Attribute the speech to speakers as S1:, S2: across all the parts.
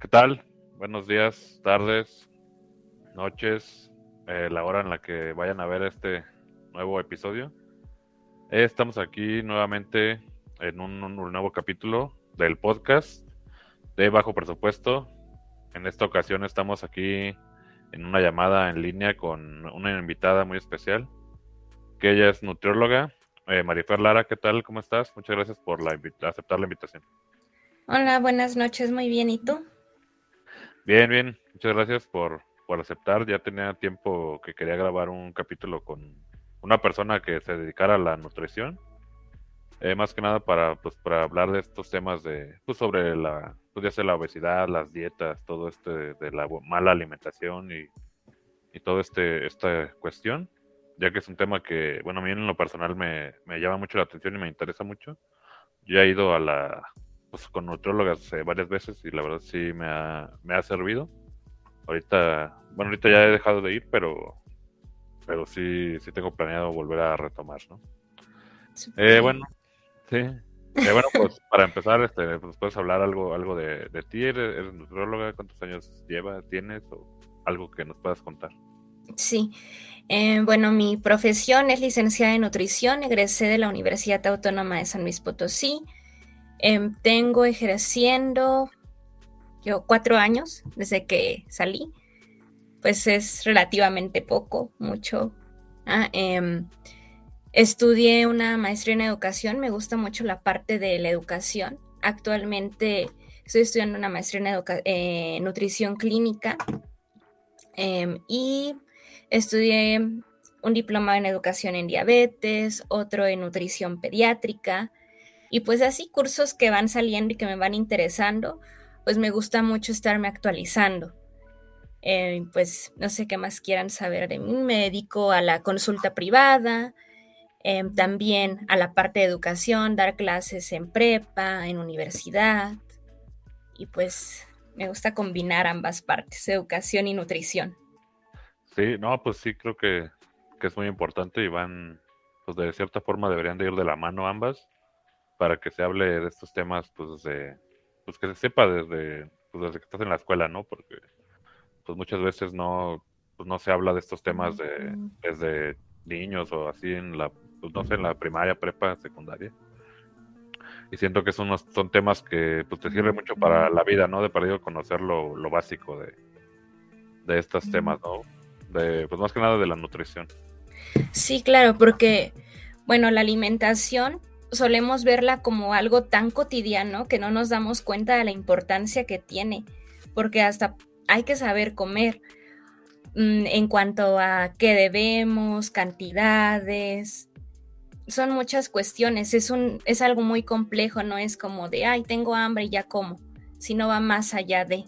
S1: ¿Qué tal? Buenos días, tardes, noches, eh, la hora en la que vayan a ver este nuevo episodio. Eh, estamos aquí nuevamente en un, nuevo capítulo del podcast de Bajo Presupuesto. En esta ocasión estamos aquí en una llamada en línea con una invitada muy especial, que ella es nutrióloga. Eh, Marifer Lara, ¿qué tal? ¿Cómo estás? Muchas gracias por la aceptar la invitación.
S2: Hola, buenas noches, muy bien. ¿Y tú?
S1: Bien, bien. Muchas gracias por, por aceptar. Ya tenía tiempo que quería grabar un capítulo con una persona que se dedicara a la nutrición. Eh, más que nada para, pues, para hablar de estos temas de, pues, sobre la, pues, ya sea la obesidad, las dietas, todo este de la mala alimentación y, y todo este, esta cuestión, ya que es un tema que, bueno, a mí en lo personal me, me llama mucho la atención y me interesa mucho. Yo he ido a la, pues con nutriólogas eh, varias veces y la verdad sí me ha, me ha servido. Ahorita, bueno, ahorita ya he dejado de ir, pero, pero sí, sí tengo planeado volver a retomar, ¿no? Eh, bueno, sí. Eh, bueno, pues para empezar, este, pues puedes hablar algo, algo de, de ti. ¿Eres, ¿Eres, nutrióloga? ¿Cuántos años llevas, tienes o algo que nos puedas contar?
S2: Sí. Eh, bueno, mi profesión es licenciada en nutrición. Egresé de la Universidad Autónoma de San Luis Potosí. Eh, tengo ejerciendo yo cuatro años desde que salí, pues es relativamente poco, mucho. Ah, eh, estudié una maestría en educación, me gusta mucho la parte de la educación. Actualmente estoy estudiando una maestría en eh, nutrición clínica em, y estudié un diploma en educación en diabetes, otro en nutrición pediátrica y pues así cursos que van saliendo y que me van interesando, pues me gusta mucho estarme actualizando. Eh, pues no sé qué más quieran saber de mí. Me dedico a la consulta privada, eh, también a la parte de educación, dar clases en prepa, en universidad. Y pues me gusta combinar ambas partes, educación y nutrición.
S1: Sí, no, pues sí, creo que, que es muy importante y van, pues de cierta forma deberían de ir de la mano ambas para que se hable de estos temas, pues, de, pues que se sepa desde, pues, desde que estás en la escuela, ¿no? Porque, pues, muchas veces no, pues, no se habla de estos temas de, desde niños o así en la, pues, no sé, en la primaria, prepa, secundaria. Y siento que son, son temas que, pues, te sirven mucho para la vida, ¿no? De perdido conocer lo, lo básico de, de estos temas, ¿no? De, pues, más que nada de la nutrición.
S2: Sí, claro, porque, bueno, la alimentación solemos verla como algo tan cotidiano que no nos damos cuenta de la importancia que tiene, porque hasta hay que saber comer mm, en cuanto a qué debemos, cantidades. Son muchas cuestiones, es, un, es algo muy complejo, no es como de, ay, tengo hambre y ya como, sino va más allá de.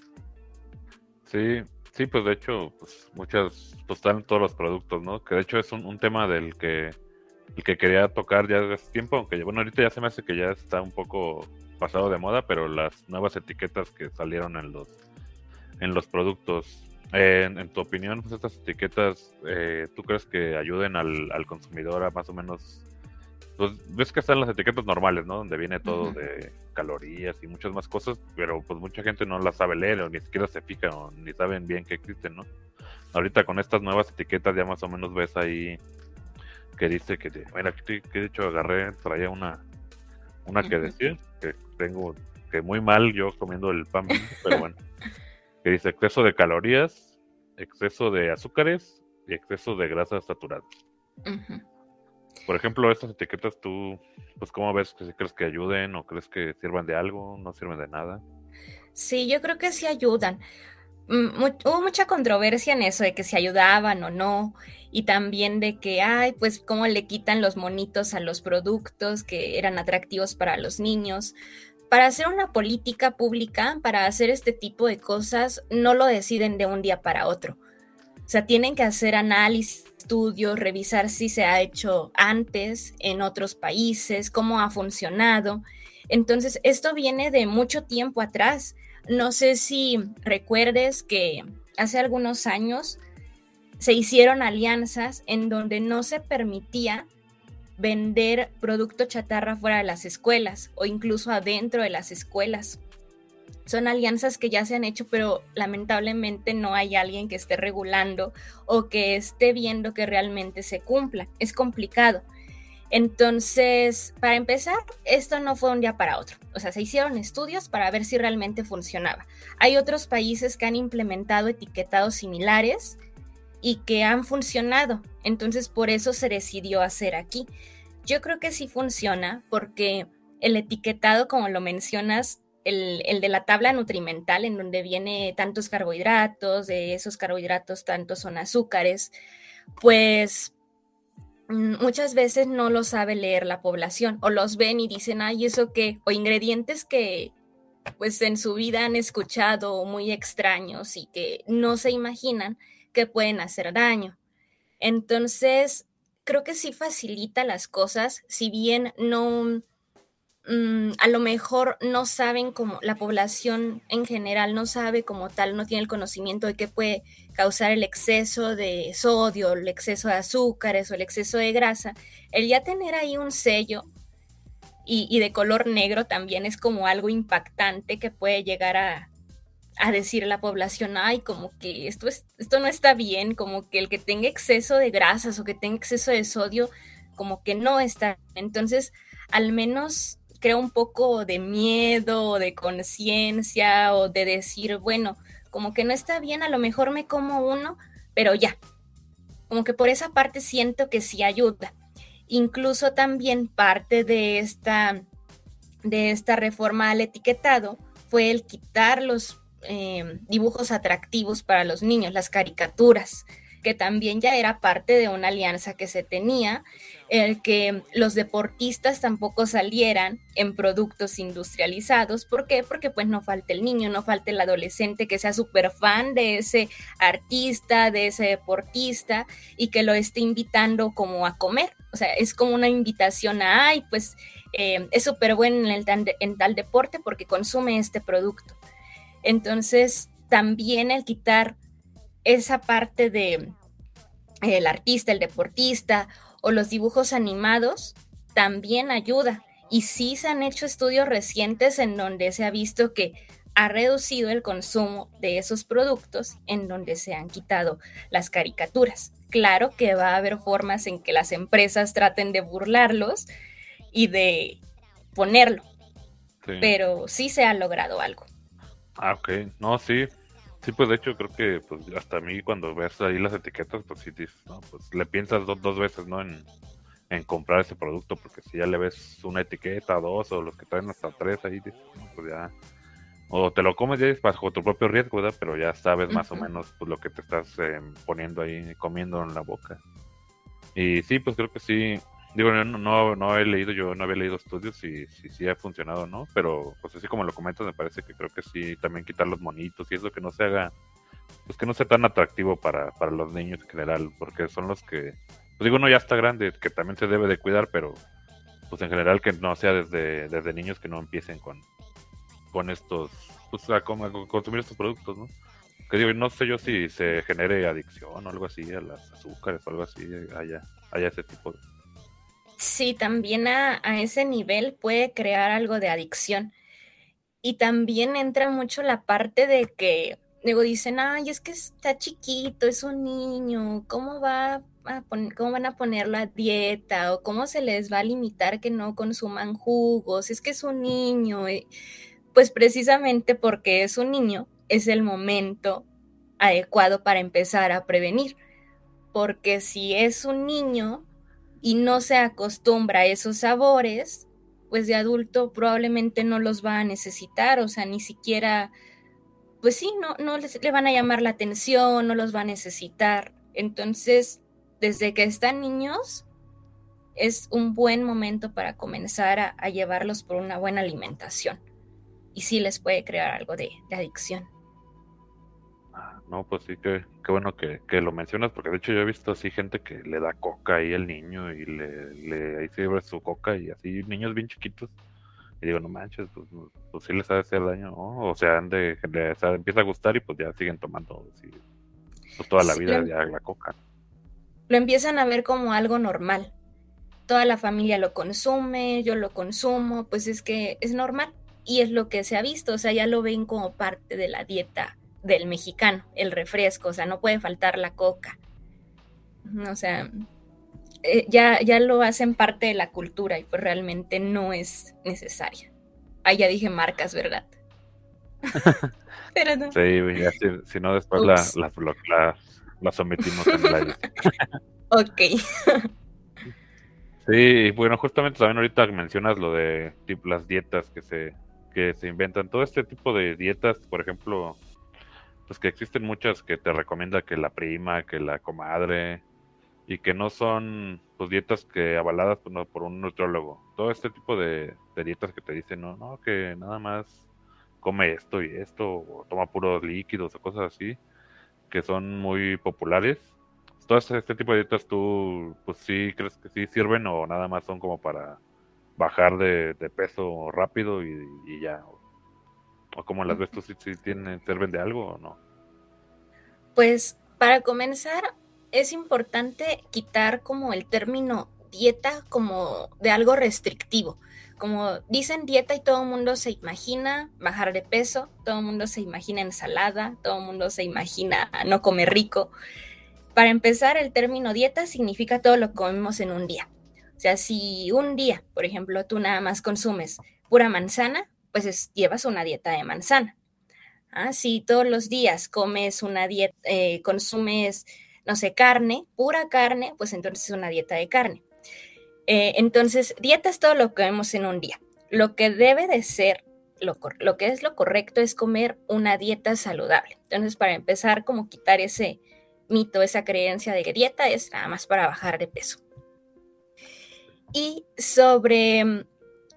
S1: Sí, sí, pues de hecho, pues muchas, pues están todos los productos, ¿no? Que de hecho es un, un tema del que el que quería tocar ya hace tiempo, aunque bueno, ahorita ya se me hace que ya está un poco pasado de moda, pero las nuevas etiquetas que salieron en los en los productos, en, tu opinión, pues estas etiquetas, eh, ¿tú crees que ayuden al, al, consumidor a más o menos, pues ves que están las etiquetas normales, ¿no? Donde viene todo de calorías y muchas más cosas, pero pues mucha gente no las sabe leer o ni siquiera se fija o ni saben bien que existen, ¿no? Ahorita con estas nuevas etiquetas ya más o menos ves ahí que dice que, mira, que, de hecho agarré, traía una, una que decía, que tengo, que muy mal yo comiendo el pan, pero bueno, que dice exceso de calorías, exceso de azúcares y exceso de grasas saturadas. Por ejemplo, estas etiquetas, tú, pues, ¿cómo ves? que ¿Crees que ayuden o crees que sirvan de algo? ¿No sirven de nada?
S2: Sí, yo creo que sí ayudan. Mm, hubo mucha controversia en eso de que si ayudaban o no y también de que, ay, pues cómo le quitan los monitos a los productos que eran atractivos para los niños. Para hacer una política pública, para hacer este tipo de cosas, no lo deciden de un día para otro. O sea, tienen que hacer análisis, estudios, revisar si se ha hecho antes en otros países, cómo ha funcionado. Entonces, esto viene de mucho tiempo atrás. No sé si recuerdes que hace algunos años se hicieron alianzas en donde no se permitía vender producto chatarra fuera de las escuelas o incluso adentro de las escuelas. son alianzas que ya se han hecho, pero lamentablemente no hay alguien que esté regulando o que esté viendo que realmente se cumpla. Es complicado. Entonces, para empezar, esto no fue un día para otro. O sea, se hicieron estudios para ver si realmente funcionaba. Hay otros países que han implementado etiquetados similares y que han funcionado. Entonces, por eso se decidió hacer aquí. Yo creo que sí funciona porque el etiquetado, como lo mencionas, el, el, de la tabla nutrimental, en donde viene tantos carbohidratos, de esos carbohidratos tantos son azúcares, pues Mm, muchas veces no lo sabe leer la población o los ven y dicen, ay, eso qué, o ingredientes que pues en su vida han escuchado muy extraños y que no se imaginan que pueden hacer daño. Entonces, creo que sí facilita las cosas, si bien no, Mm, a lo mejor no saben como la población en general no sabe como tal, no tiene el conocimiento de qué puede causar el exceso de sodio, el exceso de azúcares o el exceso de grasa. El ya tener ahí un sello y, de color negro también es como algo impactante que puede llegar a, a decir a la población, ay, como que esto, es, esto no está bien, como que el que tenga exceso de grasas o que tenga exceso de sodio, como que no está. Entonces, al menos crea un poco de miedo, de conciencia o de decir, bueno, como que no está bien, a lo mejor me como uno, pero ya. Como que por esa parte siento que sí ayuda. Incluso también parte de esta, de esta reforma al etiquetado fue el quitar los eh, dibujos atractivos para los niños, las caricaturas que también ya era parte de una alianza que se tenía, el que los deportistas tampoco salieran en productos industrializados. ¿Por qué? Porque pues no falta el niño, no falta el adolescente que sea súper fan de ese artista, de ese deportista y que lo esté invitando como a comer. O sea, es como una invitación a, ay, pues eh, es súper bueno en, en tal deporte porque consume este producto. Entonces, también el quitar esa parte de el artista, el deportista o los dibujos animados también ayuda. Y sí se han hecho estudios recientes en donde se ha visto que ha reducido el consumo de esos productos en donde se han quitado las caricaturas. Claro que va a haber formas en que las empresas traten de burlarlos y de ponerlo, pero sí se ha logrado algo.
S1: Ah, ok. No, sí, Sí, pues de hecho creo que pues hasta a mí cuando ves ahí las etiquetas, pues sí dices, ¿no? Pues le piensas dos veces, ¿no? En, comprar ese producto, porque si ya le ves una etiqueta, dos, o los que traen hasta tres ahí, dices, pues ya... O te lo comes ya bajo tu propio riesgo, ¿verdad? Pero ya sabes más o menos pues, lo que te estás em, poniendo ahí, comiendo en la boca. Y sí, pues creo que sí, Digo, no, no, no, he leído, yo no había leído estudios si sí ha funcionado no, pero pues así como lo comentas, me parece que creo que sí, también quitar los monitos y eso que no se haga, pues que no sea tan atractivo para, para los niños en general, porque son los que, pues digo, uno ya está grande, que también se debe de cuidar, pero pues en general que no sea desde, desde niños que no empiecen con, con estos, pues a, consumir estos productos, ¿no? Que digo, no sé yo si se genere adicción o algo así a las azúcares o algo así, haya, haya ese tipo de
S2: Sí, también a, ese nivel puede crear algo de adicción. Y también entra mucho la parte de que, luego dicen, ay, es que está chiquito, es un niño, ¿cómo va a cómo van a poner la dieta o cómo se les va a limitar que no consuman jugos? Es que es un niño. Pues precisamente porque es un niño, es el momento adecuado para empezar a prevenir. Porque si es un niño, y no se acostumbra a esos sabores, pues de adulto probablemente no los va a necesitar, o sea, ni siquiera, pues sí, no, no les, le van a llamar la atención, no los va a necesitar. Entonces, desde que están niños, es un buen momento para comenzar a, llevarlos por una buena alimentación. Y sí les puede crear algo de adicción.
S1: No, pues sí, que, qué bueno que, lo mencionas, porque de hecho yo he visto así gente que le da coca ahí al niño y le, le ahí sirve su coca y así niños bien chiquitos. Y digo, no manches, pues, pues sí les ha de hacer daño, ¿no? O sea, han de, empieza a gustar y pues ya siguen tomando pues toda la vida ya la coca.
S2: Lo empiezan a ver como algo normal. Toda la familia lo consume, yo lo consumo, pues es que es normal y es lo que se ha visto, o sea, ya lo ven como parte de la dieta del mexicano, el refresco, o sea, no puede faltar la coca. O sea, eh, ya, ya lo hacen parte de la cultura y pues realmente no es necesaria. Ah, ya dije marcas, ¿verdad?
S1: Pero no. Sí, si, no después la, la, sometimos en la
S2: Ok.
S1: sí, bueno, justamente también ahorita mencionas lo de tipo, las dietas que se, que se inventan. Todo este tipo de dietas, por ejemplo, pues que existen muchas que te recomienda que la prima, que la comadre, y que no son pues dietas que avaladas por, por un nutriólogo. Todo este tipo de, dietas que te dicen, no, no, que nada más come esto y esto, o toma puros líquidos o cosas así, que son muy populares. Todo este tipo de dietas tú, pues sí, crees que sí sirven o nada más son como para bajar de, peso rápido y, ya. O, como las ves tú, si, si tienen, sirven de algo o no.
S2: Pues para comenzar, es importante quitar como el término dieta como de algo restrictivo. Como dicen dieta y todo el mundo se imagina bajar de peso, todo el mundo se imagina ensalada, todo el mundo se imagina no comer rico. Para empezar, el término dieta significa todo lo que comemos en un día. O sea, si un día, por ejemplo, tú nada más consumes pura manzana, pues llevas una dieta de manzana. Ah, si todos los días comes una dieta, eh, consumes no sé, carne, pura carne, pues entonces es una dieta de carne. Eh, entonces, dieta es todo lo que vemos en un día. Lo que debe de ser, lo, lo que es lo correcto es comer una dieta saludable. Entonces, para empezar, como quitar ese mito, esa creencia de que dieta es nada más para bajar de peso. Y sobre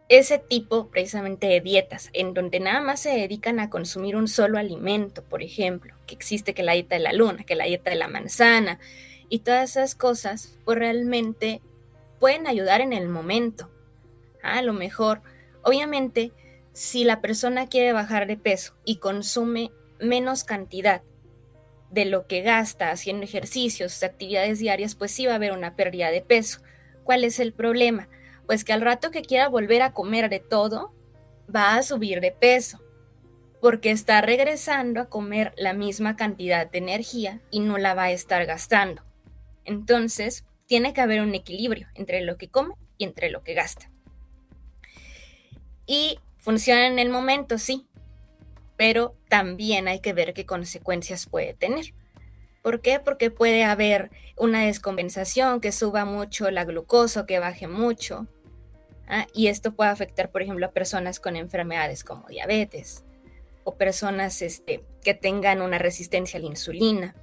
S2: ese tipo precisamente de dietas, en donde nada más se dedican a consumir un solo alimento, por ejemplo, que existe que la dieta de la luna, que la dieta de la manzana, y todas esas cosas, pues realmente pueden ayudar en el momento. A lo mejor, obviamente, si la persona quiere bajar de peso y consume menos cantidad de lo que gasta haciendo ejercicios, actividades diarias, pues sí va a haber una pérdida de peso. ¿Cuál es el problema? Pues que al rato que quiera volver a comer de todo, va a subir de peso, porque está regresando a comer la misma cantidad de energía y no la va a estar gastando. Entonces, tiene que haber un equilibrio entre lo que come y entre lo que gasta. Y funciona en el momento, sí, pero también hay que ver qué consecuencias puede tener. ¿Por qué? Porque puede haber una descompensación, que suba mucho la glucosa, que baje mucho. ¿Ah? Y esto puede afectar, por ejemplo, a personas con enfermedades como diabetes o personas este, que tengan una resistencia a la insulina.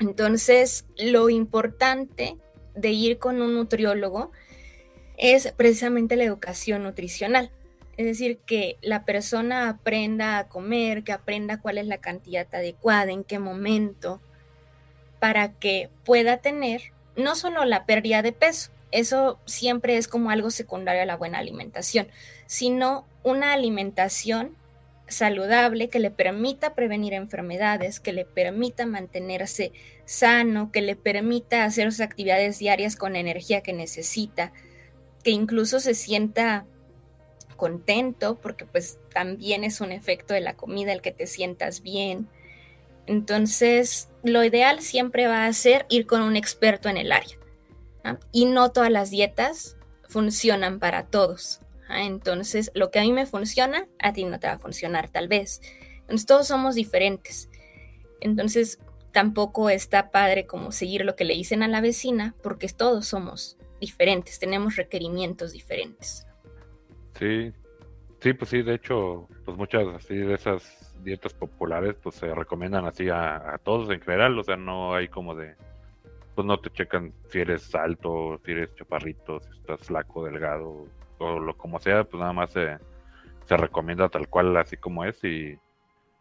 S2: Entonces, lo importante de ir con un nutriólogo es precisamente la educación nutricional. Es decir, que la persona aprenda a comer, que aprenda cuál es la cantidad adecuada, en qué momento, para que pueda tener no solo la pérdida de peso, eso siempre es como algo secundario a la buena alimentación, sino una alimentación saludable que le permita prevenir enfermedades, que le permita mantenerse sano, que le permita hacer sus actividades diarias con la energía que necesita, que incluso se sienta contento, porque pues también es un efecto de la comida el que te sientas bien. Entonces, lo ideal siempre va a ser ir con un experto en el área. Y no todas las dietas funcionan para todos. Entonces, lo que a mí me funciona, a ti no te va a funcionar tal vez. Entonces, todos somos diferentes. Entonces, tampoco está padre como seguir lo que le dicen a la vecina, porque todos somos diferentes, tenemos requerimientos diferentes.
S1: Sí, sí, pues sí, de hecho, pues muchas así de esas dietas populares, pues se recomiendan así a, todos en general, o sea, no hay como de, pues no te checan si eres alto, si eres chaparrito, si estás flaco, delgado, o lo como sea, pues nada más se, se recomienda tal cual así como es y,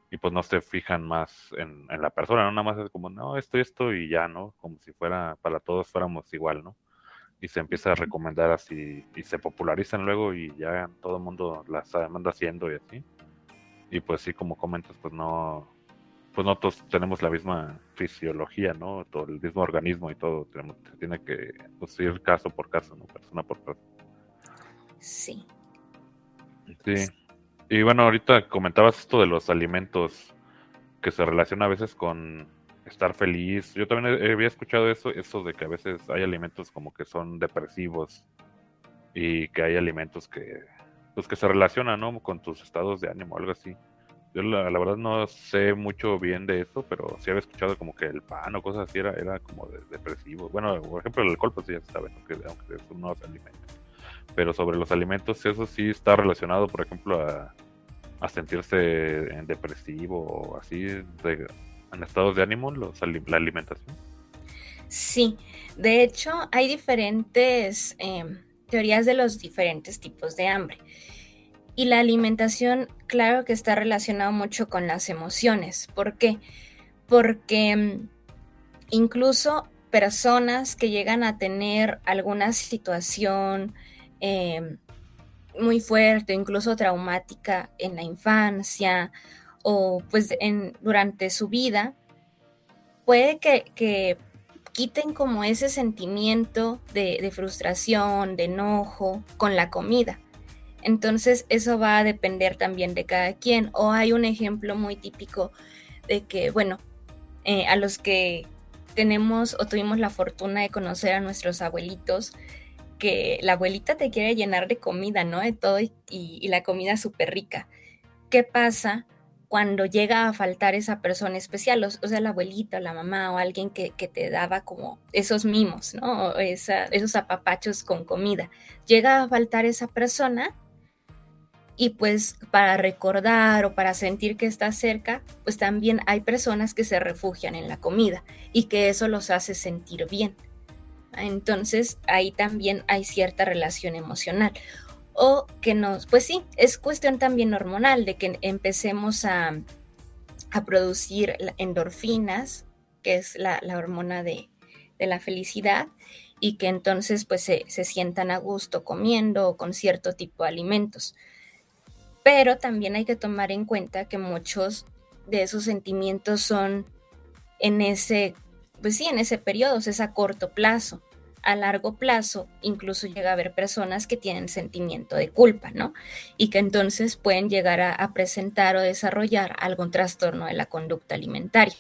S1: y pues no se fijan más en, en, la persona, ¿no? Nada más es como, no, esto, esto y ya, ¿no? Como si fuera, para todos fuéramos igual, ¿no? y se empieza a recomendar así y se popularizan luego y ya todo el mundo las anda haciendo y así. Y pues sí, como comentas, pues no, pues no todos tenemos la misma fisiología, ¿no? Todo el mismo organismo y todo, tenemos, tiene que pues, ir caso por caso, ¿no? Persona por persona.
S2: Sí.
S1: Sí. Y bueno, ahorita comentabas esto de los alimentos que se relaciona a veces con estar feliz. Yo también había escuchado eso, eso de que a veces hay alimentos como que son depresivos y que hay alimentos que pues que se relacionan ¿no? con tus estados de ánimo, algo así. Yo la, verdad no sé mucho bien de eso, pero sí había escuchado como que el pan o cosas así era, era como de, depresivo. Bueno, por ejemplo el alcohol pues ya se sabe, aunque, aunque es un nuevo alimento. Pero sobre los alimentos eso sí está relacionado, por ejemplo, a, sentirse depresivo o así, en estados de ánimo, los, la alimentación.
S2: Sí, de hecho hay diferentes... Em, teorías de los diferentes tipos de hambre. Y la alimentación, claro que está relacionado mucho con las emociones. ¿Por qué? Porque mm, incluso personas que llegan a tener alguna situación em, muy fuerte, incluso traumática en la infancia o pues en, durante su vida, puede que, que quiten como ese sentimiento de, frustración, de enojo con la comida. Entonces eso va a depender también de cada quien. O hay un ejemplo muy típico de que, bueno, eh, a los que tenemos o tuvimos la fortuna de conocer a nuestros abuelitos, que la abuelita te quiere llenar de comida, ¿no? De todo y, la comida súper rica. ¿Qué pasa cuando llega a faltar esa persona especial, o, sea, la abuelita, la mamá o alguien que, te daba como esos mimos, ¿no? esos apapachos con comida. Llega a faltar esa persona y pues para recordar o para sentir que está cerca, pues también hay personas que se refugian en la comida y que eso los hace sentir bien. Entonces ahí también hay cierta relación emocional o que nos, pues sí, es cuestión también hormonal de que empecemos a, producir endorfinas, que es la, hormona de, la felicidad, y que entonces pues se, se, sientan a gusto comiendo o con cierto tipo de alimentos. Pero también hay que tomar en cuenta que muchos de esos sentimientos son en ese, pues sí, en ese periodo, es a corto plazo a largo plazo incluso llega a haber personas que tienen sentimiento de culpa, ¿no? Y que entonces pueden llegar a, presentar o desarrollar algún trastorno de la conducta alimentaria.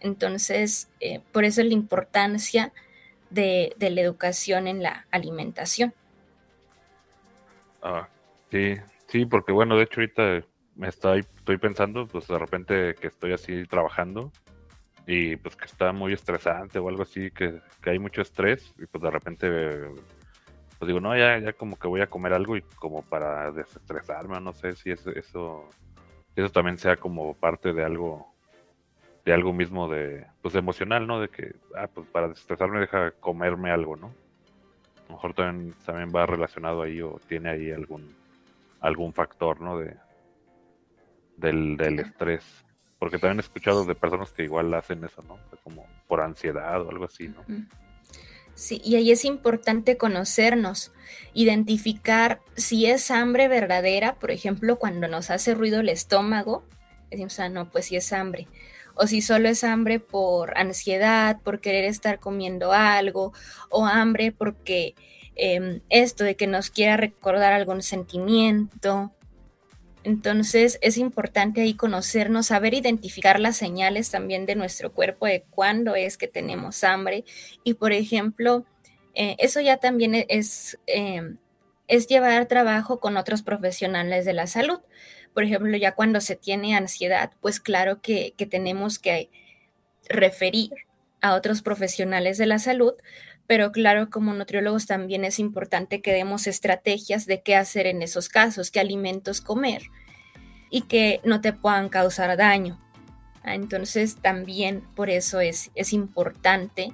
S2: Entonces, eh, por eso es la importancia de, la educación en la alimentación.
S1: Ah, sí, sí, porque bueno, de hecho ahorita me estoy, estoy pensando, pues de repente que estoy así trabajando, y pues que está muy estresante o algo así, que, hay mucho estrés y pues de repente pues digo, no, ya, ya como que voy a comer algo y como para desestresarme, no sé si eso, eso, eso también sea como parte de algo, de algo mismo de, pues emocional, ¿no? De que, ah, pues para desestresarme deja comerme algo, ¿no? A lo mejor también, también va relacionado ahí o tiene ahí algún, algún factor, ¿no? De, del, del estrés. Porque también he escuchado de personas que igual hacen eso, ¿no? Como por ansiedad o algo así, ¿no?
S2: Sí, y ahí es importante conocernos, identificar si es hambre verdadera, por ejemplo, cuando nos hace ruido el estómago, decimos, ah, no, pues sí es hambre. O si solo es hambre por ansiedad, por querer estar comiendo algo, o hambre porque em, esto de que nos quiera recordar algún sentimiento, entonces es importante ahí conocernos, saber identificar las señales también de nuestro cuerpo de cuándo es que tenemos hambre. Y por ejemplo, eh, eso ya también es, em, es llevar trabajo con otros profesionales de la salud. Por ejemplo, ya cuando se tiene ansiedad, pues claro que tenemos que referir a otros profesionales de la salud, pero claro, como nutriólogos también es importante que demos estrategias de qué hacer en esos casos, qué alimentos comer y que no te puedan causar daño. Ah, entonces también por eso es, es importante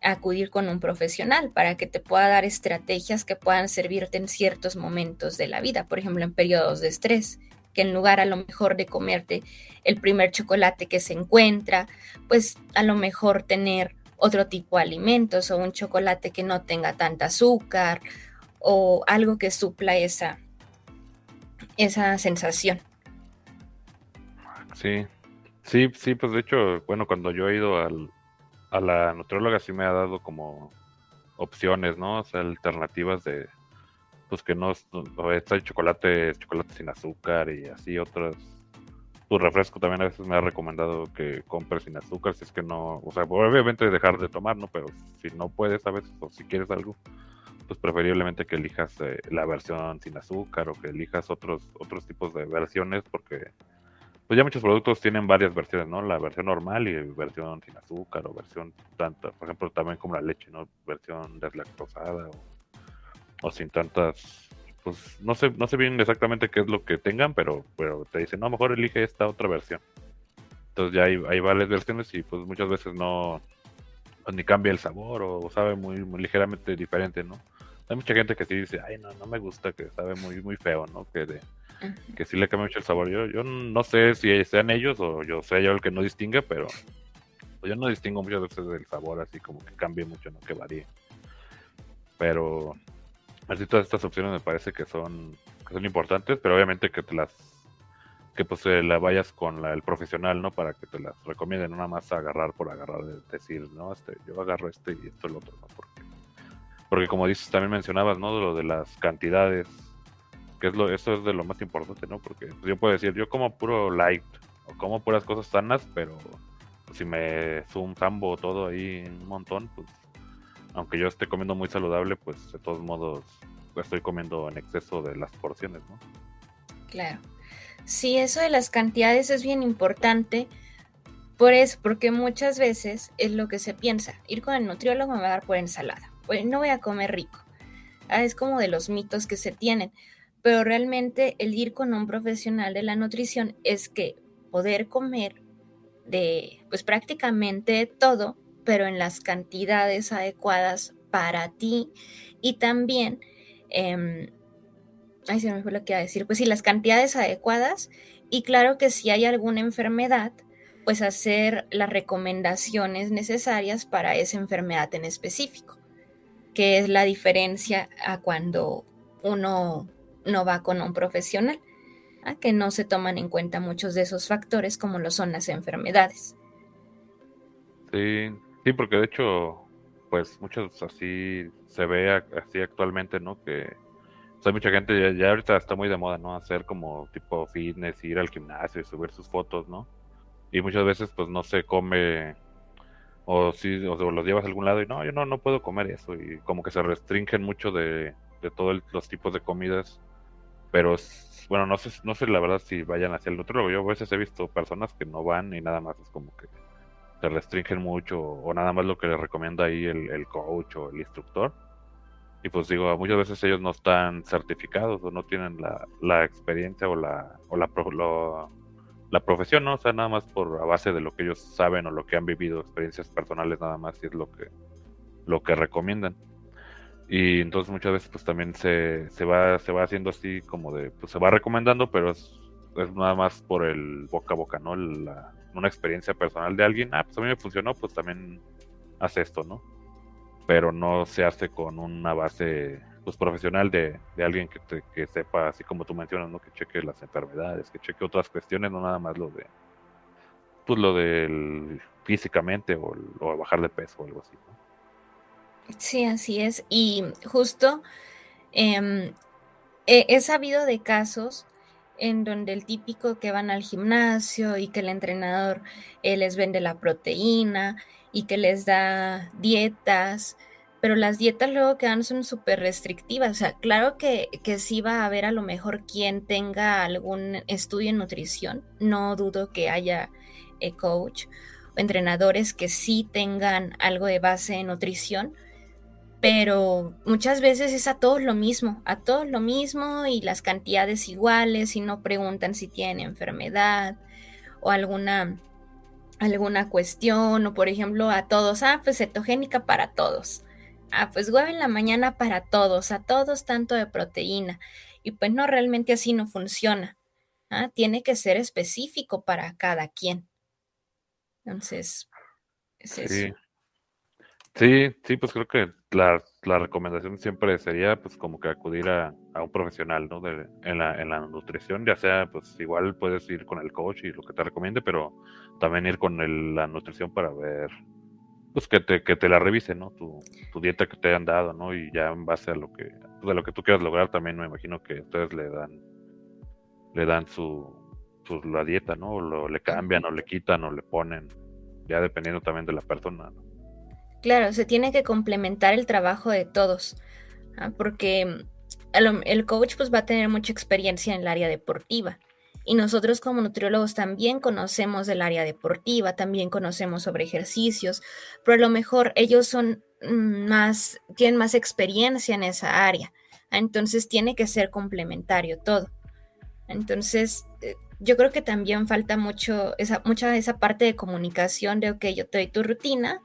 S2: acudir con un profesional para que te pueda dar estrategias que puedan servirte en ciertos momentos de la vida, por ejemplo en periodos de estrés, que en lugar a lo mejor de comerte el primer chocolate que se encuentra, pues a lo mejor tener otro tipo de alimentos o un chocolate que no tenga tanta azúcar o algo que supla esa, esa sensación.
S1: Sí, sí, sí, pues de hecho, bueno, cuando yo he ido al, a la nutrióloga sí me ha dado como opciones, ¿no? O sea, alternativas de, pues que no está el chocolate, chocolate sin azúcar y así otros. Tu refresco también a veces me ha recomendado que compres sin azúcar, si es que no, o sea, obviamente dejar de tomar, ¿no? Pero si no puedes a veces, o si quieres algo, pues preferiblemente que elijas eh, la versión sin azúcar o que elijas otros, otros tipos de versiones, porque pues ya muchos productos tienen varias versiones, ¿no? La versión normal y versión sin azúcar o versión tanta, por ejemplo, también como la leche, ¿no? Versión deslactosada o, sin tantas, pues no sé, no sé bien exactamente qué es lo que tengan, pero, pero te dicen, no, mejor elige esta otra versión. Entonces ya hay, hay varias versiones y pues muchas veces no, pues, ni cambia el sabor o sabe muy, muy ligeramente diferente, ¿no? Hay mucha gente que sí dice, ay, no, no me gusta, que sabe muy, muy feo, ¿no? Que de, que sí le cambia mucho el sabor. Yo, yo no sé si sean ellos o yo sea yo el que no distingue, pero yo no distingo muchas veces del sabor así como que cambie mucho, no que varíe. Pero así todas estas opciones me parece que son, que son importantes, pero obviamente que te las que pues eh, la vayas con el profesional, ¿no? Para que te las recomienden, nada más agarrar por agarrar, decir, no, este, yo agarro este y esto el otro, ¿no? Porque, porque como dices, también mencionabas, ¿no? Lo de las cantidades que es lo, eso es de lo más importante, ¿no? Porque pues, yo puedo decir, yo como puro light, o como puras cosas sanas, pero si me zoom tambo todo ahí un montón, pues aunque yo esté comiendo muy saludable, pues de todos modos estoy comiendo en exceso de las porciones, ¿no?
S2: Claro. Sí, eso de las cantidades es bien importante. Por eso, porque muchas veces es lo que se piensa. Ir con el nutriólogo me va a dar por ensalada. Pues no voy a comer rico. Ah, es como de los mitos que se tienen pero realmente el ir con un profesional de la nutrición es que poder comer de pues prácticamente todo, pero en las cantidades adecuadas para ti. Y también, eh, ay, se me fue lo que iba a decir, pues sí, las cantidades adecuadas. Y claro que si hay alguna enfermedad, pues hacer las recomendaciones necesarias para esa enfermedad en específico, que es la diferencia a cuando uno no va con un profesional, a que no se toman en cuenta muchos de esos factores como lo son las enfermedades.
S1: Sí, sí, porque de hecho, pues muchos así se ve así actualmente, ¿no? Que hay mucha gente ya, ahorita está muy de moda, ¿no? Hacer como tipo fitness, ir al gimnasio y subir sus fotos, ¿no? Y muchas veces pues no se come o si o los llevas a algún lado y no, yo no, no puedo comer eso y como que se restringen mucho de, de todos los tipos de comidas pero bueno, no sé, no sé la verdad si vayan hacia el otro. Yo a veces he visto personas que no van y nada más es como que se restringen mucho o nada más lo que les recomienda ahí el, coach o el instructor. Y pues digo, muchas veces ellos no están certificados o no tienen la, experiencia o la o la, la profesión. O sea, nada más por a base de lo que ellos saben o lo que han vivido, experiencias personales nada más, y es lo que lo que recomiendan. Y entonces muchas veces pues también se, se, va, se va haciendo así como de, pues se va recomendando, pero es, es nada más por el boca a boca, ¿no? La, una experiencia personal de alguien, ah, pues a mí me funcionó, pues también hace esto, ¿no? Pero no se hace con una base pues profesional de, alguien que, que sepa, así como tú mencionas, ¿no? Que cheque las enfermedades, que cheque otras cuestiones, no nada más lo de, pues lo del físicamente o, o bajar de peso o algo así, ¿no?
S2: Sí, así es. Y justo em, he, sabido de casos en donde el típico que van al gimnasio y que el entrenador eh, les vende la proteína y que les da dietas, pero las dietas luego que dan son súper restrictivas. O sea, claro que, que sí va a haber a lo mejor quien tenga algún estudio en nutrición, no dudo que haya eh, coach o entrenadores que sí tengan algo de base en nutrición, pero muchas veces es a todos lo mismo, a todos lo mismo y las cantidades iguales y no preguntan si tienen enfermedad o alguna alguna cuestión o por ejemplo a todos, ah, pues cetogénica para todos. Ah, pues huevo en la mañana para todos, a todos tanto de proteína. Y pues no, realmente así no funciona. Ah, tiene que ser específico para cada quien. Entonces, es eso.
S1: Sí, sí, pues creo que la, recomendación siempre sería pues como que acudir a, un profesional, ¿no? De, en, la, en la nutrición, ya sea pues igual puedes ir con el coach y lo que te recomiende, pero también ir con la nutrición para ver pues que te, que te la revise, ¿no? Tu, tu, dieta que te hayan dado, ¿no? Y ya en base a lo que, de lo que tú quieras lograr, también me imagino que ustedes le dan, le dan su, su la dieta, ¿no? O lo, le cambian o le quitan o le ponen, ya dependiendo también de la persona, ¿no?
S2: Claro, se tiene que complementar el trabajo de todos, ¿ah? porque el coach pues va a tener mucha experiencia en el área deportiva y nosotros como nutriólogos también conocemos del área deportiva, también conocemos sobre ejercicios, pero a lo mejor ellos son mm, más, tienen más experiencia en esa área. Entonces tiene que ser complementario todo. Entonces, eh, yo creo que también falta mucho esa, mucha esa parte de comunicación de, ok, yo te doy tu rutina,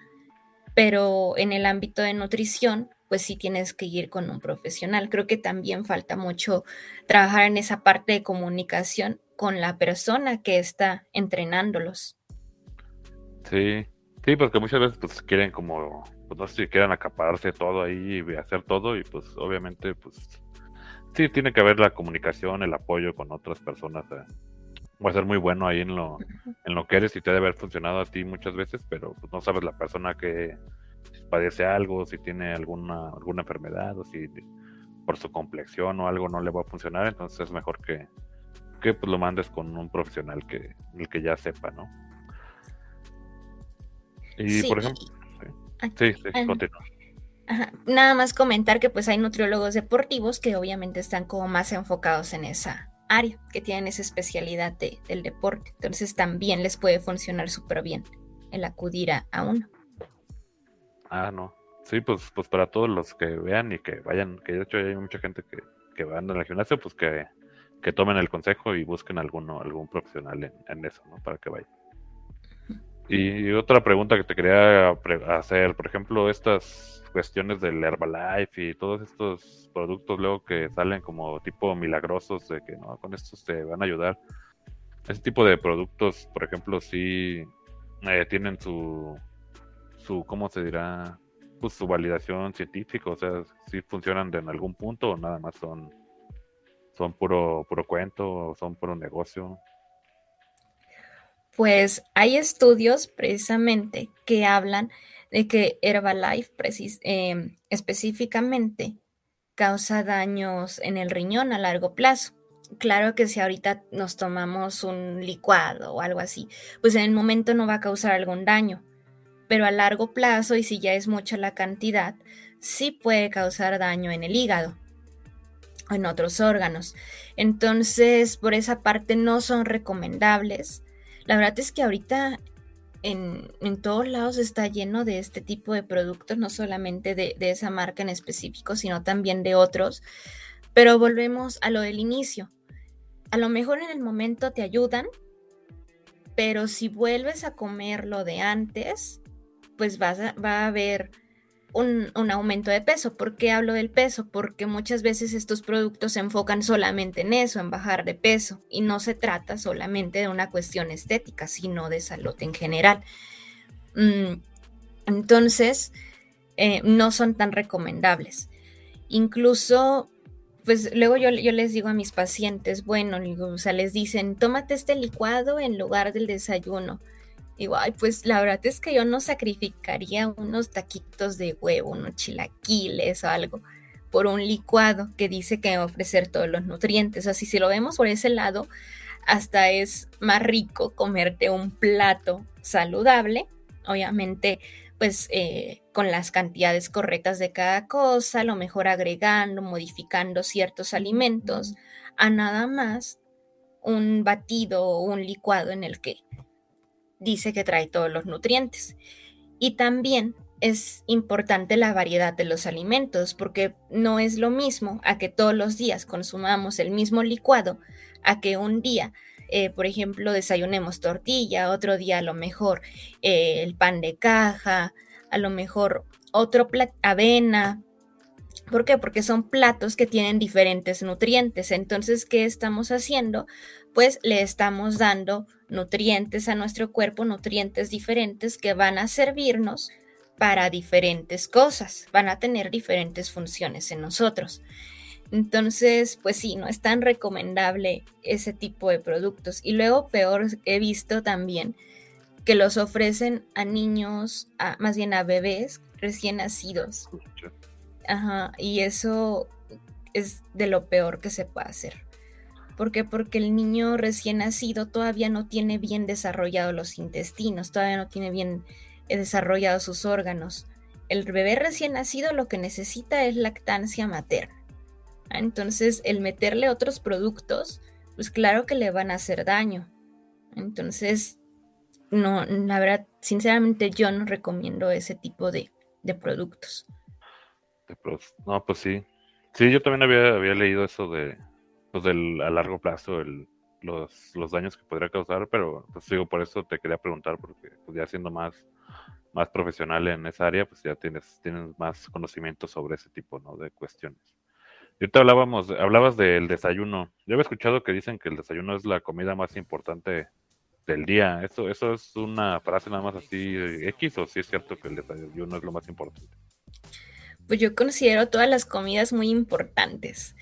S2: pero en el ámbito de nutrición, pues sí tienes que ir con un profesional. Creo que también falta mucho trabajar en esa parte de comunicación con la persona que está entrenándolos.
S1: Sí, sí, porque muchas veces pues quieren como, pues no sé si quieren acapararse todo ahí y hacer todo y pues obviamente pues sí tiene que haber la comunicación, el apoyo con otras personas. Eh, va a ser muy bueno ahí en lo, en lo que eres y te debe haber funcionado a ti muchas veces, pero pues, no sabes la persona que padece algo, si tiene alguna, alguna enfermedad o si por su complexión o algo no le va a funcionar, entonces es mejor que, que pues, lo mandes con un profesional que, el que ya sepa, ¿no? Y por ejemplo, sí, sí, sí continúa.
S2: Nada más comentar que pues hay nutriólogos deportivos que obviamente están como más enfocados en esa área, que tienen esa especialidad del deporte. Entonces también les puede funcionar súper bien el acudir a, uno.
S1: Ah, no. Sí, pues, pues para todos los que vean y que vayan, que de hecho hay mucha gente que, que van al gimnasio, pues que, que tomen el consejo y busquen alguno, algún profesional en, en eso, ¿no? Para que vayan. Y otra pregunta que te quería hacer, por ejemplo, estas cuestiones del Herbalife y todos estos productos luego que salen como tipo milagrosos de que no, con estos te van a ayudar. Ese tipo de productos, por ejemplo, sí eh, tienen su, su, ¿cómo se dirá? Pues su validación científica, o sea, si funcionan en algún punto o nada más son, son puro, puro cuento o son puro negocio.
S2: Pues hay estudios precisamente que hablan de que Herbalife em, específicamente causa daños en el riñón a largo plazo. Claro que si ahorita nos tomamos un licuado o algo así, pues en el momento no va a causar algún daño, pero a largo plazo y si ya es mucha la cantidad, sí puede causar daño en el hígado o en otros órganos. Entonces, por esa parte no son recomendables. La verdad es que ahorita en, todos lados está lleno de este tipo de productos, no solamente de, esa marca en específico, sino también de otros. Pero volvemos a lo del inicio. A lo mejor en el momento te ayudan, pero si vuelves a comer lo de antes, pues vas va a haber un, aumento de peso. ¿Por qué hablo del peso? Porque muchas veces estos productos se enfocan solamente en eso, en bajar de peso, y no se trata solamente de una cuestión estética, sino de salud en general. Mm, entonces, eh, no son tan recomendables. Incluso, pues luego yo, yo, les digo a mis pacientes, bueno, o sea, les dicen, tómate este licuado en lugar del desayuno. Digo, ay, pues la verdad es que yo no sacrificaría unos taquitos de huevo, unos chilaquiles o algo por un licuado que dice que va a ofrecer todos los nutrientes. Así si lo vemos por ese lado, hasta es más rico comerte un plato saludable, obviamente pues eh, con las cantidades correctas de cada cosa, a lo mejor agregando, modificando ciertos alimentos, a nada más un batido o un licuado en el que dice que trae todos los nutrientes. Y también es importante la variedad de los alimentos, porque no es lo mismo a que todos los días consumamos el mismo licuado, a que un día, eh, por ejemplo, desayunemos tortilla, otro día a lo mejor eh, el pan de caja, a lo mejor otro avena. ¿Por qué? Porque son platos que tienen diferentes nutrientes. Entonces, ¿qué estamos haciendo? Pues le estamos dando nutrientes a nuestro cuerpo, nutrientes diferentes que van a servirnos para diferentes cosas, van a tener diferentes funciones en nosotros. Entonces, pues sí, no es tan recomendable ese tipo de productos. Y luego, peor, he visto también que los ofrecen a niños, a, más bien a bebés recién nacidos. Ajá, y eso es de lo peor que se puede hacer. ¿Por qué? Porque el niño recién nacido todavía no tiene bien desarrollados los intestinos, todavía no tiene bien eh, desarrollados sus órganos. El bebé recién nacido lo que necesita es lactancia materna. Ah, entonces, el meterle otros productos, pues claro que le van a hacer daño. Entonces, no, la verdad, sinceramente yo no recomiendo ese tipo de, productos.
S1: No, pues sí. Sí, yo también había, había leído eso de, pues del, a largo plazo, el, los, los daños que podría causar, pero pues digo, por eso te quería preguntar, porque pues ya siendo más, más profesional en esa área, pues ya tienes, tienes más conocimiento sobre ese tipo ¿no? de cuestiones. Y ahorita hablábamos, hablabas del desayuno. Yo había escuchado que dicen que el desayuno es la comida más importante del día. ¿Eso, eso es una frase nada más así X o si es cierto que el desayuno es lo más importante?
S2: Pues yo considero todas las comidas muy importantes.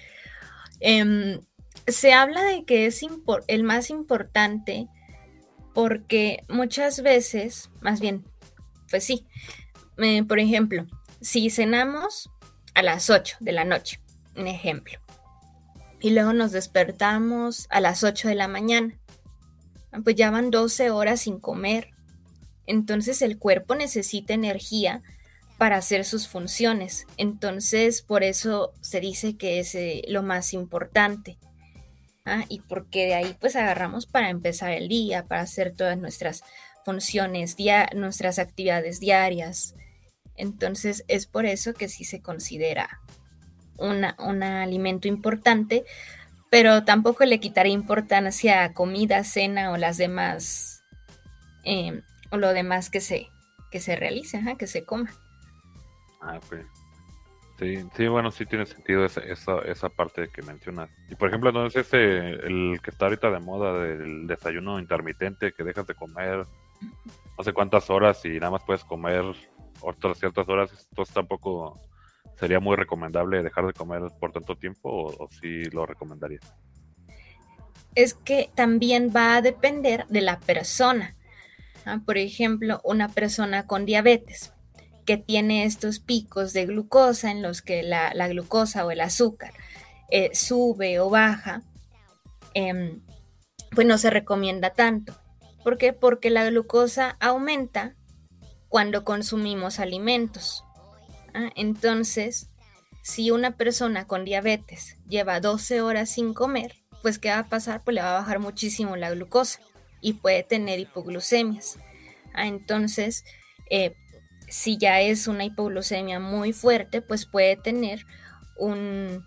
S2: Em, se habla de que es el más importante porque muchas veces, más bien, pues sí, por ejemplo, si cenamos a las 8 de la noche, un ejemplo, y luego nos despertamos a las 8 de la mañana, pues ya van 12 horas sin comer. Entonces el cuerpo necesita energía para hacer sus funciones. Entonces por eso se dice que es eh, lo más importante. ¿ah? Y porque de ahí pues agarramos para empezar el día, para hacer todas nuestras funciones, nuestras actividades diarias. Entonces es por eso que sí se considera un alimento importante, pero tampoco le quitaré importancia a comida, cena o las demás, em, o lo demás que se, que se realice, que se coma.
S1: Ah, pues. Sí, sí, bueno, sí tiene sentido esa, esa, parte que mencionas. Y por ejemplo, entonces ese, el que está ahorita de moda del desayuno intermitente, que dejas de comer no sé cuántas horas y nada más puedes comer otras ciertas horas, entonces tampoco ¿Sería muy recomendable dejar de comer por tanto tiempo o, si lo recomendaría?
S2: Es que también va a depender de la persona. Por ejemplo, una persona con diabetes que tiene estos picos de glucosa en los que la, glucosa o el azúcar eh, sube o baja, em, pues no se recomienda tanto. ¿Por qué? Porque la glucosa aumenta cuando consumimos alimentos. Ah, entonces, si una persona con diabetes lleva 12 horas sin comer, pues ¿qué va a pasar? Pues le va a bajar muchísimo la glucosa y puede tener hipoglucemias. Ah, entonces, eh, si ya es una hipoglucemia muy fuerte, pues puede tener un...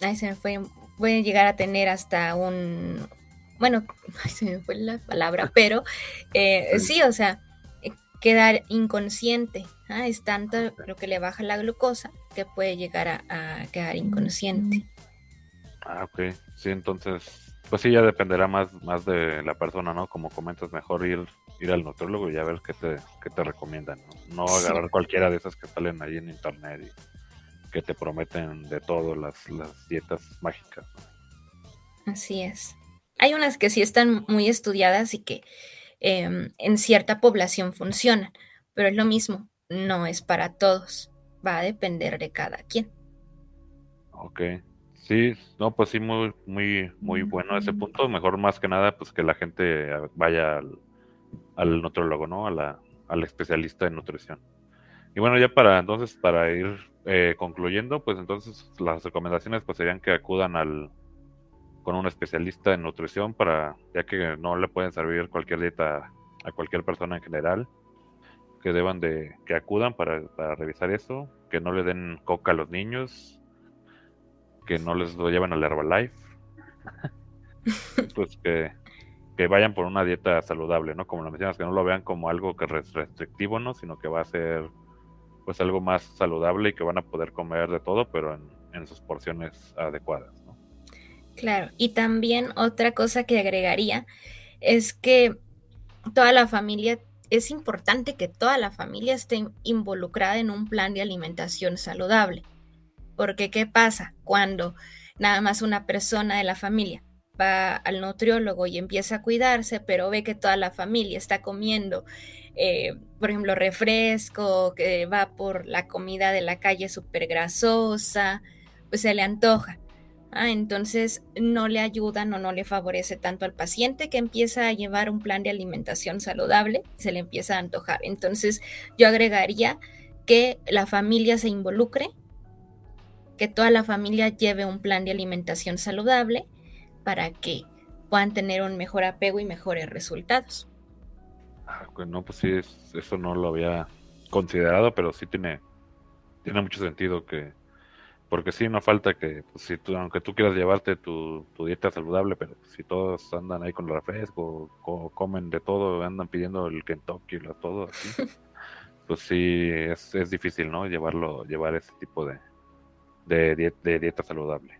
S2: Ay, se me fue, puede llegar a tener hasta un... Bueno, se me fue la palabra, pero eh, sí, o sea, quedar inconsciente. ¿ah? Es tanto lo que le baja la glucosa que puede llegar a, quedar inconsciente.
S1: Ah, ok. Sí, entonces, pues sí, ya dependerá más, más de la persona, ¿no? Como comentas, mejor ir, ir al nutrólogo y a ver qué te, qué te recomiendan, ¿no? No agarrar cualquiera de esas que salen ahí en internet y que te prometen de todo las, las dietas mágicas.
S2: Así es. Hay unas que sí están muy estudiadas y que Em, en cierta población funcionan, pero es lo mismo, no es para todos, va a depender de cada quien.
S1: Ok, sí, no, pues sí, muy, muy, muy bueno ese punto, mejor más que nada, pues que la gente vaya al, al nutrólogo, ¿no? A la, al especialista en nutrición. Y bueno, ya para entonces, para ir eh, concluyendo, pues entonces las recomendaciones pues serían que acudan al, con un especialista en nutrición para, ya que no le pueden servir cualquier dieta a cualquier persona en general, que deban de, que acudan para, revisar eso, que no le den coca a los niños, que no les lo lleven al Herbalife, pues que, que vayan por una dieta saludable, ¿no? Como lo mencionas, que no lo vean como algo que es restrictivo, ¿no? Sino que va a ser pues algo más saludable y que van a poder comer de todo, pero en, en sus porciones adecuadas.
S2: Claro, y también otra cosa que agregaría es que toda la familia, es importante que toda la familia esté involucrada en un plan de alimentación saludable. Porque ¿qué pasa cuando nada más una persona de la familia va al nutriólogo y empieza a cuidarse, pero ve que toda la familia está comiendo, eh, por ejemplo, refresco, que va por la comida de la calle súper grasosa, pues se le antoja. Ah, entonces no le ayudan o no le favorece tanto al paciente que empieza a llevar un plan de alimentación saludable, se le empieza a antojar. Entonces yo agregaría que la familia se involucre, que toda la familia lleve un plan de alimentación saludable para que puedan tener un mejor apego y mejores resultados.
S1: Ah, pues no, pues sí, eso no lo había considerado, pero sí tiene, tiene mucho sentido que, porque sí, no falta que, pues, si tú, aunque tú quieras llevarte tu, dieta saludable, pero si todos andan ahí con el refresco, o comen de todo, andan pidiendo el Kentucky, lo, todo así, pues sí, es, es difícil, ¿no? Llevarlo, llevar ese tipo de, de, dieta saludable.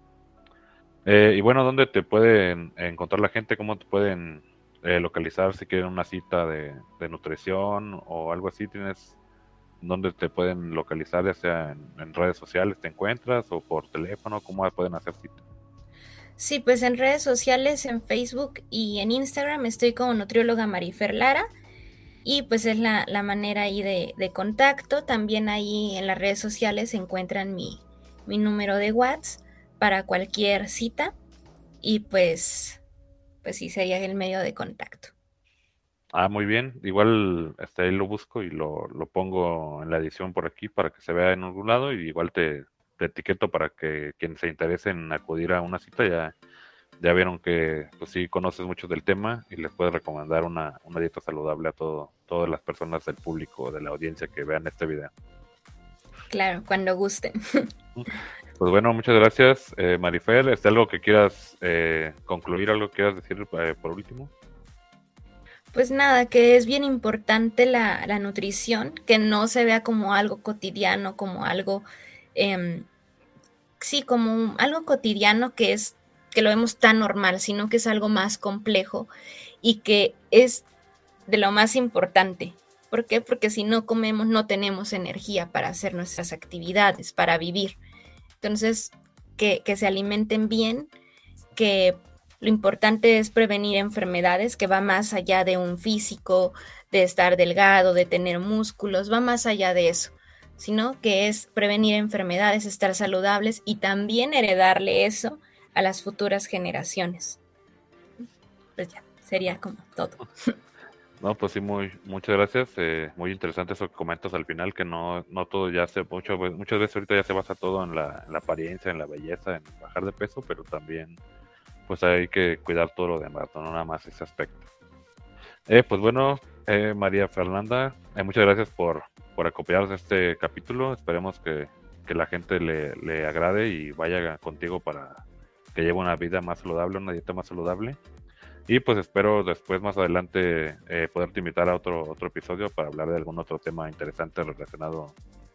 S1: Eh, y bueno, ¿dónde te pueden encontrar la gente? ¿Cómo te pueden eh, localizar si quieren una cita de, nutrición o algo así? ¿Tienes dónde te pueden localizar, ya sea en, redes sociales te encuentras o por teléfono? ¿Cómo pueden hacer cita?
S2: Sí, pues en redes sociales, en Facebook y en Instagram estoy como nutrióloga Marifer Lara y pues es la, manera ahí de, de, contacto. También ahí en las redes sociales se encuentran mi, mi número de WhatsApp para cualquier cita y pues, pues sí sería el medio de contacto.
S1: Ah, muy bien. Igual hasta ahí lo busco y lo, lo, pongo en la edición por aquí para que se vea en algún lado y igual te, etiqueto para que quien se interese en acudir a una cita ya, ya vieron que pues sí conoces mucho del tema y les puedes recomendar una, una dieta saludable a todo, todas las personas del público, de la audiencia que vean este video.
S2: Claro, cuando gusten.
S1: Pues bueno, muchas gracias, eh, Marifer. ¿Está algo que quieras eh, concluir, algo que quieras decir eh, por último?
S2: Pues nada, que es bien importante la, nutrición, que no se vea como algo cotidiano, como algo, em, sí, como algo cotidiano que es, que lo vemos tan normal, sino que es algo más complejo y que es de lo más importante. ¿Por qué? Porque si no comemos no tenemos energía para hacer nuestras actividades, para vivir. Entonces, que, se alimenten bien, que lo importante es prevenir enfermedades que va más allá de un físico, de estar delgado, de tener músculos, va más allá de eso, sino que es prevenir enfermedades, estar saludables y también heredarle eso a las futuras generaciones. Pues ya, sería como todo.
S1: No, pues sí, muy, muchas gracias. Eh, muy interesante eso que comentas al final, que no, no todo ya se, mucho, muchas veces ahorita ya se basa todo en la, apariencia, en la belleza, en bajar de peso, pero también pues hay que cuidar todo lo demás, no nada más ese aspecto. Eh, pues bueno, eh, María Fernanda, muchas gracias por, por acompañarnos en este capítulo. Esperemos que, que la gente le, le agrade y vaya contigo para que lleve una vida más saludable, una dieta más saludable. Y pues espero después, más adelante, eh, poderte invitar a otro, otro episodio para hablar de algún otro tema interesante relacionado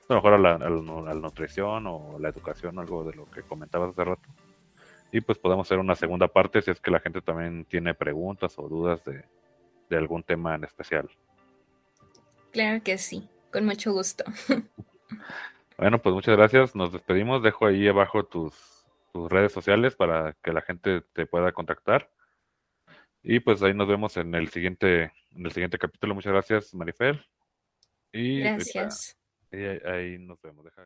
S1: a lo mejor a la, nutrición o la educación, algo de lo que comentabas hace rato. Y pues podemos hacer una segunda parte si es que la gente también tiene preguntas o dudas de, de algún tema en especial.
S2: Claro que sí, con mucho gusto.
S1: Bueno, pues muchas gracias. Nos despedimos. Dejo ahí abajo tus, tus redes sociales para que la gente te pueda contactar. Y pues ahí nos vemos en el siguiente, en el siguiente capítulo. Muchas gracias, Marifer.
S2: Y gracias.
S1: ahí, ahí, nos vemos. Deja.